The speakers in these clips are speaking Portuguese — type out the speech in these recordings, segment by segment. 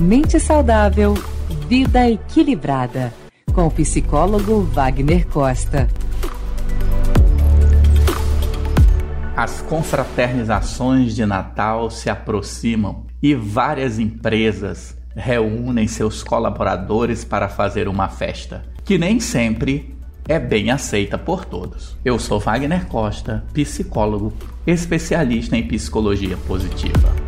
Mente saudável, vida equilibrada. Com o psicólogo Wagner Costa. As confraternizações de Natal se aproximam e várias empresas reúnem seus colaboradores para fazer uma festa, que nem sempre é bem aceita por todos. Eu sou Wagner Costa, psicólogo, especialista em psicologia positiva.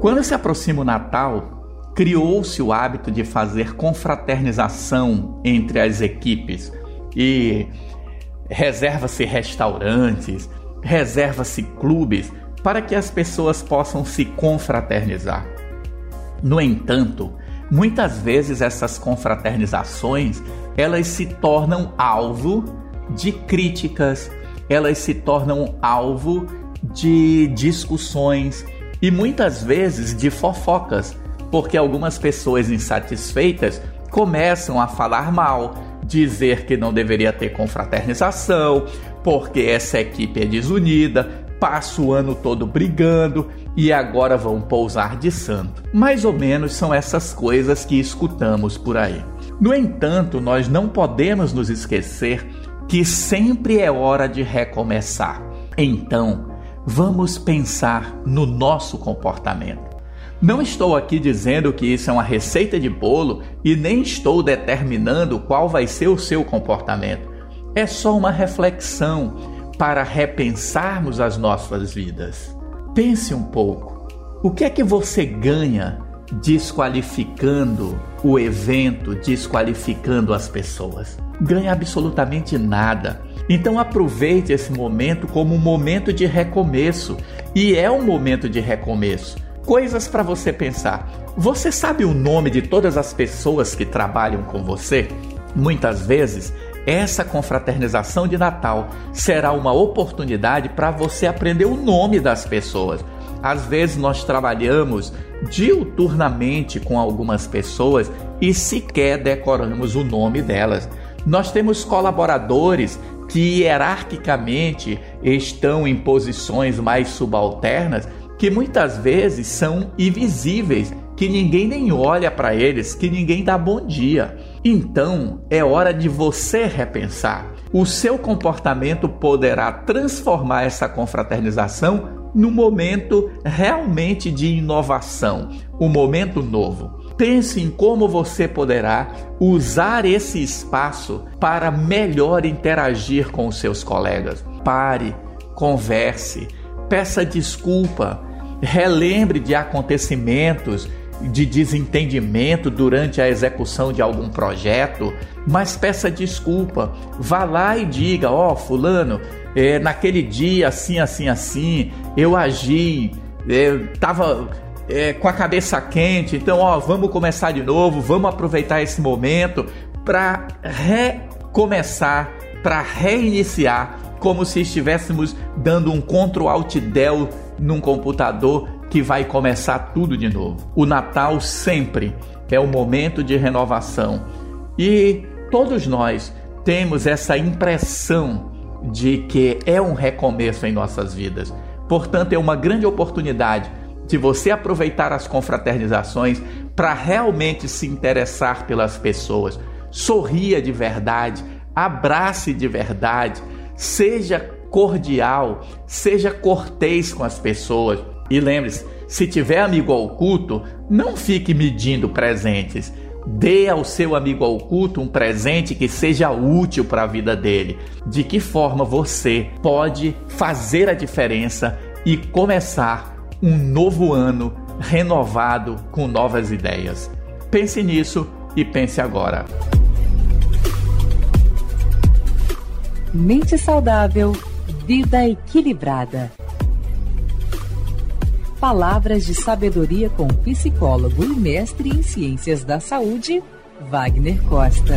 Quando se aproxima o Natal, criou-se o hábito de fazer confraternização entre as equipes e reserva-se restaurantes, reserva-se clubes para que as pessoas possam se confraternizar. No entanto, muitas vezes essas confraternizações, elas se tornam alvo de críticas, elas se tornam alvo de discussões, e muitas vezes de fofocas, porque algumas pessoas insatisfeitas começam a falar mal, dizer que não deveria ter confraternização, porque essa equipe é desunida, passa o ano todo brigando e agora vão pousar de santo. Mais ou menos são essas coisas que escutamos por aí. No entanto, nós não podemos nos esquecer que sempre é hora de recomeçar. Então, vamos pensar no nosso comportamento. Não estou aqui dizendo que isso é uma receita de bolo e nem estou determinando qual vai ser o seu comportamento. É só uma reflexão para repensarmos as nossas vidas. Pense um pouco. O que é que você ganha desqualificando o evento, desqualificando as pessoas? Ganha absolutamente nada. Então aproveite esse momento como um momento de recomeço. E é um momento de recomeço. Coisas para você pensar. Você sabe o nome de todas as pessoas que trabalham com você? Muitas vezes, essa confraternização de Natal será uma oportunidade para você aprender o nome das pessoas. Às vezes nós trabalhamos diuturnamente com algumas pessoas e sequer decoramos o nome delas. Nós temos colaboradores que hierarquicamente estão em posições mais subalternas, que muitas vezes são invisíveis, que ninguém nem olha para eles, que ninguém dá bom dia. Então é hora de você repensar. O seu comportamento poderá transformar essa confraternização no momento realmente de inovação, um momento novo. Pense em como você poderá usar esse espaço para melhor interagir com os seus colegas. Pare, converse, peça desculpa, relembre de acontecimentos de desentendimento durante a execução de algum projeto, mas peça desculpa. Vá lá e diga: Ó, oh, Fulano, é, naquele dia assim, assim, assim, eu agi, estava é, com a cabeça quente, então, ó, vamos começar de novo, vamos aproveitar esse momento para recomeçar, para reiniciar, como se estivéssemos dando um Ctrl Alt Del num computador que vai começar tudo de novo. O Natal sempre é um momento de renovação e todos nós temos essa impressão de que é um recomeço em nossas vidas. Portanto, é uma grande oportunidade de você aproveitar as confraternizações para realmente se interessar pelas pessoas. Sorria de verdade, abrace de verdade, seja cordial, seja cortês com as pessoas. E lembre-se, se tiver amigo oculto, não fique medindo presentes. Dê ao seu amigo oculto um presente que seja útil para a vida dele. De que forma você pode fazer a diferença e começar um novo ano renovado com novas ideias. Pense nisso e pense agora. Mente saudável, vida equilibrada. Palavras de sabedoria com psicólogo e mestre em ciências da saúde, Wagner Costa.